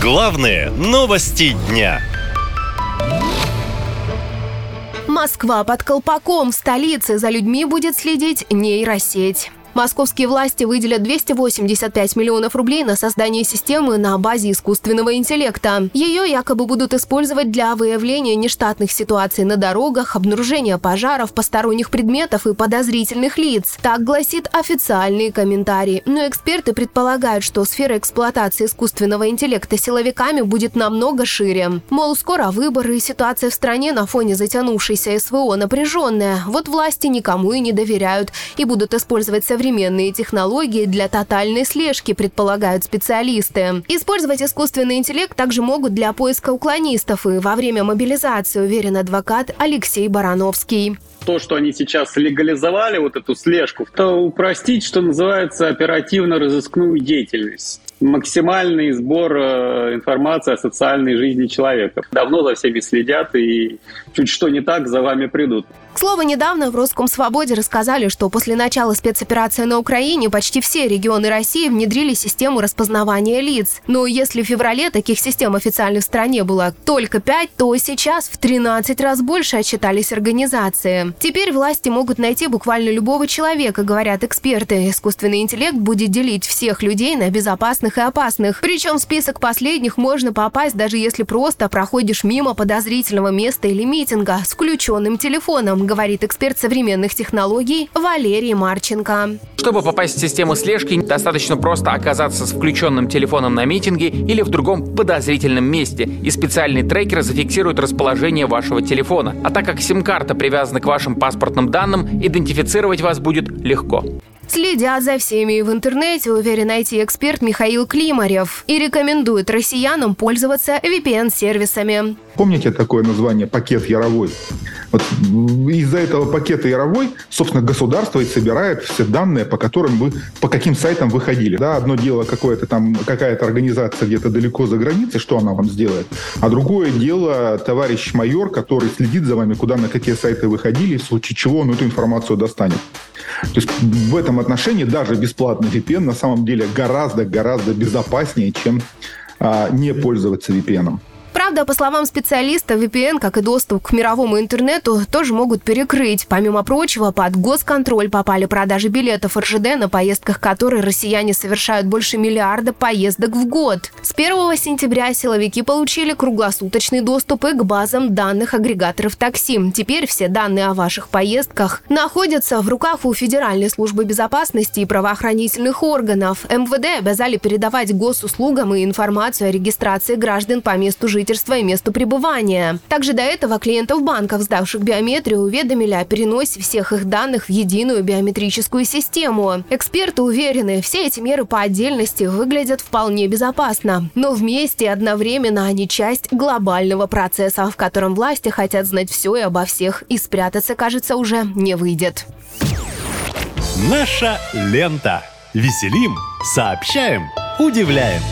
Главные новости дня. Москва под колпаком. В столице за людьми будет следить нейросеть. Московские власти выделят 285 миллионов рублей на создание системы на базе искусственного интеллекта. Ее якобы будут использовать для выявления нештатных ситуаций на дорогах, обнаружения пожаров, посторонних предметов и подозрительных лиц. Так гласит официальный комментарий. Но эксперты предполагают, что сфера эксплуатации искусственного интеллекта силовиками будет намного шире. Мол, скоро выборы, и ситуация в стране на фоне затянувшейся СВО напряженная. Вот власти никому и не доверяют и будут использовать современные технологии для тотальной слежки, предполагают специалисты. Использовать искусственный интеллект также могут для поиска уклонистов и во время мобилизации, уверен адвокат Алексей Барановский то, что они сейчас легализовали, вот эту слежку, то упростить, что называется, оперативно-розыскную деятельность максимальный сбор э, информации о социальной жизни человека. Давно за всеми следят и чуть что не так, за вами придут. К слову, недавно в Русском Свободе рассказали, что после начала спецоперации на Украине почти все регионы России внедрили систему распознавания лиц. Но если в феврале таких систем официально в стране было только 5, то сейчас в 13 раз больше отчитались организации. Теперь власти могут найти буквально любого человека, говорят эксперты. Искусственный интеллект будет делить всех людей на безопасных и опасных. Причем в список последних можно попасть, даже если просто проходишь мимо подозрительного места или митинга с включенным телефоном говорит эксперт современных технологий Валерий Марченко. Чтобы попасть в систему слежки, достаточно просто оказаться с включенным телефоном на митинге или в другом подозрительном месте, и специальный трекер зафиксирует расположение вашего телефона. А так как сим-карта привязана к вашим паспортным данным, идентифицировать вас будет легко. Следят за всеми в интернете, уверен IT-эксперт Михаил Климарев, и рекомендует россиянам пользоваться VPN-сервисами. Помните такое название «пакет Яровой»? Вот из-за этого пакета Яровой, собственно, государство и собирает все данные, по которым вы, по каким сайтам вы ходили. Да, одно дело какое-то там, какая-то организация где-то далеко за границей, что она вам сделает, а другое дело товарищ майор, который следит за вами, куда, на какие сайты вы ходили, в случае чего он эту информацию достанет. То есть в этом отношении даже бесплатный VPN на самом деле гораздо-гораздо безопаснее, чем а, не пользоваться VPN. Правда, по словам специалиста, VPN, как и доступ к мировому интернету, тоже могут перекрыть. Помимо прочего, под госконтроль попали продажи билетов РЖД, на поездках которой россияне совершают больше миллиарда поездок в год. С 1 сентября силовики получили круглосуточный доступ и к базам данных агрегаторов такси. Теперь все данные о ваших поездках находятся в руках у Федеральной службы безопасности и правоохранительных органов. МВД обязали передавать госуслугам и информацию о регистрации граждан по месту жительства жительства и месту пребывания. Также до этого клиентов банков, сдавших биометрию, уведомили о переносе всех их данных в единую биометрическую систему. Эксперты уверены, все эти меры по отдельности выглядят вполне безопасно. Но вместе одновременно они часть глобального процесса, в котором власти хотят знать все и обо всех, и спрятаться, кажется, уже не выйдет. Наша лента. Веселим, сообщаем, удивляем.